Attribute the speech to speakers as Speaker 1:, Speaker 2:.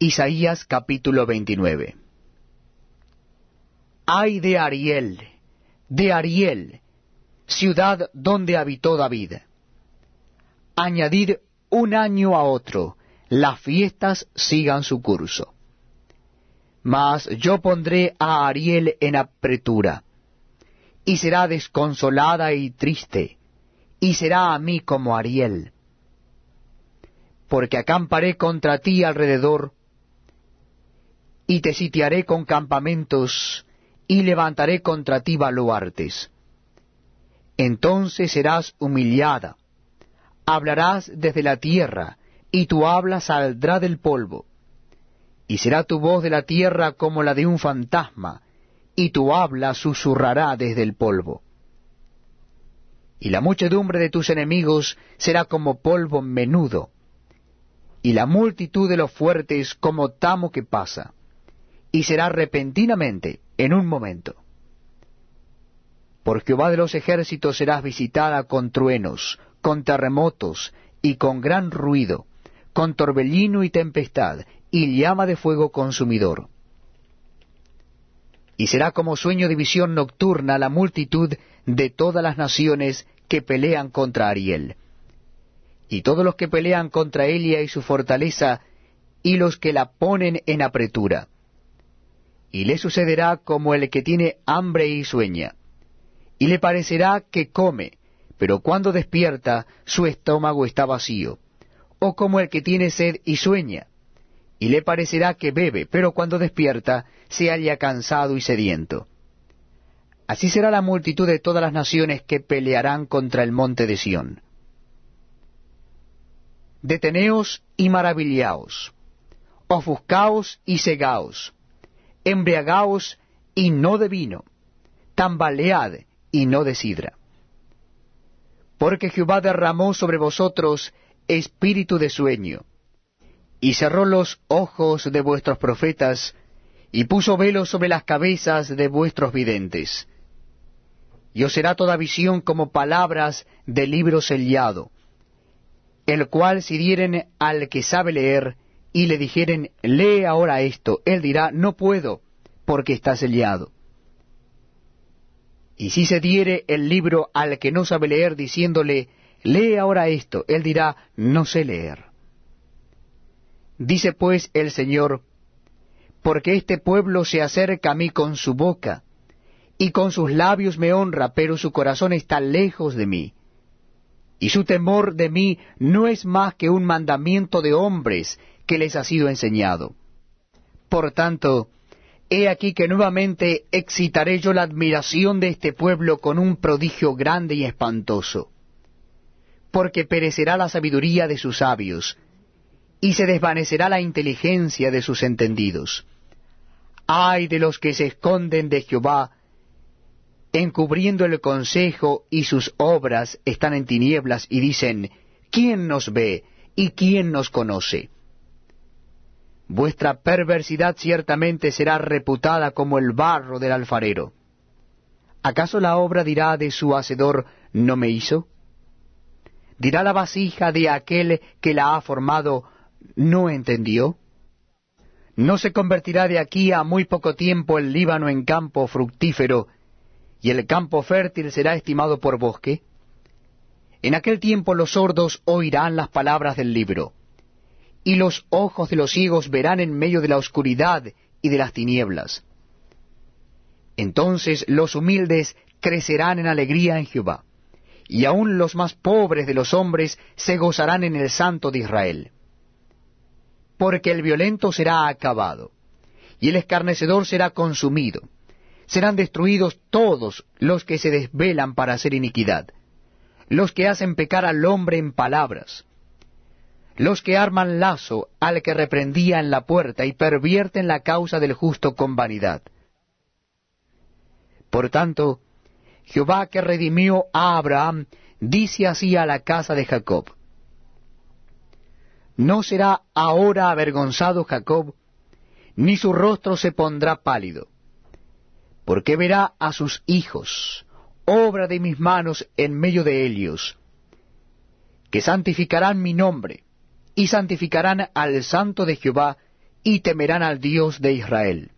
Speaker 1: Isaías capítulo 29 Ay de Ariel, de Ariel, ciudad donde habitó David. Añadid un año a otro, las fiestas sigan su curso. Mas yo pondré a Ariel en apretura, y será desconsolada y triste, y será a mí como Ariel. Porque acamparé contra ti alrededor, y te sitiaré con campamentos, y levantaré contra ti baluartes. Entonces serás humillada, hablarás desde la tierra, y tu habla saldrá del polvo. Y será tu voz de la tierra como la de un fantasma, y tu habla susurrará desde el polvo. Y la muchedumbre de tus enemigos será como polvo menudo, y la multitud de los fuertes como tamo que pasa y será repentinamente, en un momento. Por Jehová de los ejércitos serás visitada con truenos, con terremotos y con gran ruido, con torbellino y tempestad, y llama de fuego consumidor. Y será como sueño de visión nocturna la multitud de todas las naciones que pelean contra Ariel. Y todos los que pelean contra Elia y su fortaleza, y los que la ponen en apretura y le sucederá como el que tiene hambre y sueña, y le parecerá que come, pero cuando despierta su estómago está vacío, o como el que tiene sed y sueña, y le parecerá que bebe, pero cuando despierta se halla cansado y sediento. Así será la multitud de todas las naciones que pelearán contra el monte de Sión. Deteneos y maravillaos, ofuscaos y cegaos, embriagaos y no de vino, tambalead y no de sidra. Porque Jehová derramó sobre vosotros espíritu de sueño, y cerró los ojos de vuestros profetas, y puso velo sobre las cabezas de vuestros videntes. Y os será toda visión como palabras de libro sellado, el cual si dieren al que sabe leer, y le dijeren, lee ahora esto, él dirá, no puedo, porque está sellado. Y si se diere el libro al que no sabe leer, diciéndole, lee ahora esto, él dirá, no sé leer. Dice pues el Señor, porque este pueblo se acerca a mí con su boca, y con sus labios me honra, pero su corazón está lejos de mí. Y su temor de mí no es más que un mandamiento de hombres, que les ha sido enseñado. Por tanto, he aquí que nuevamente excitaré yo la admiración de este pueblo con un prodigio grande y espantoso, porque perecerá la sabiduría de sus sabios, y se desvanecerá la inteligencia de sus entendidos. Ay de los que se esconden de Jehová, encubriendo el consejo y sus obras están en tinieblas y dicen, ¿quién nos ve y quién nos conoce? Vuestra perversidad ciertamente será reputada como el barro del alfarero. ¿Acaso la obra dirá de su hacedor, no me hizo? ¿Dirá la vasija de aquel que la ha formado, no entendió? ¿No se convertirá de aquí a muy poco tiempo el Líbano en campo fructífero, y el campo fértil será estimado por bosque? En aquel tiempo los sordos oirán las palabras del libro y los ojos de los ciegos verán en medio de la oscuridad y de las tinieblas. Entonces los humildes crecerán en alegría en Jehová, y aun los más pobres de los hombres se gozarán en el Santo de Israel. Porque el violento será acabado, y el escarnecedor será consumido. Serán destruidos todos los que se desvelan para hacer iniquidad, los que hacen pecar al hombre en palabras, los que arman lazo al que reprendía en la puerta y pervierten la causa del justo con vanidad. Por tanto, Jehová que redimió a Abraham, dice así a la casa de Jacob, No será ahora avergonzado Jacob, ni su rostro se pondrá pálido, porque verá a sus hijos, obra de mis manos en medio de ellos, que santificarán mi nombre, y santificarán al santo de Jehová, y temerán al Dios de Israel.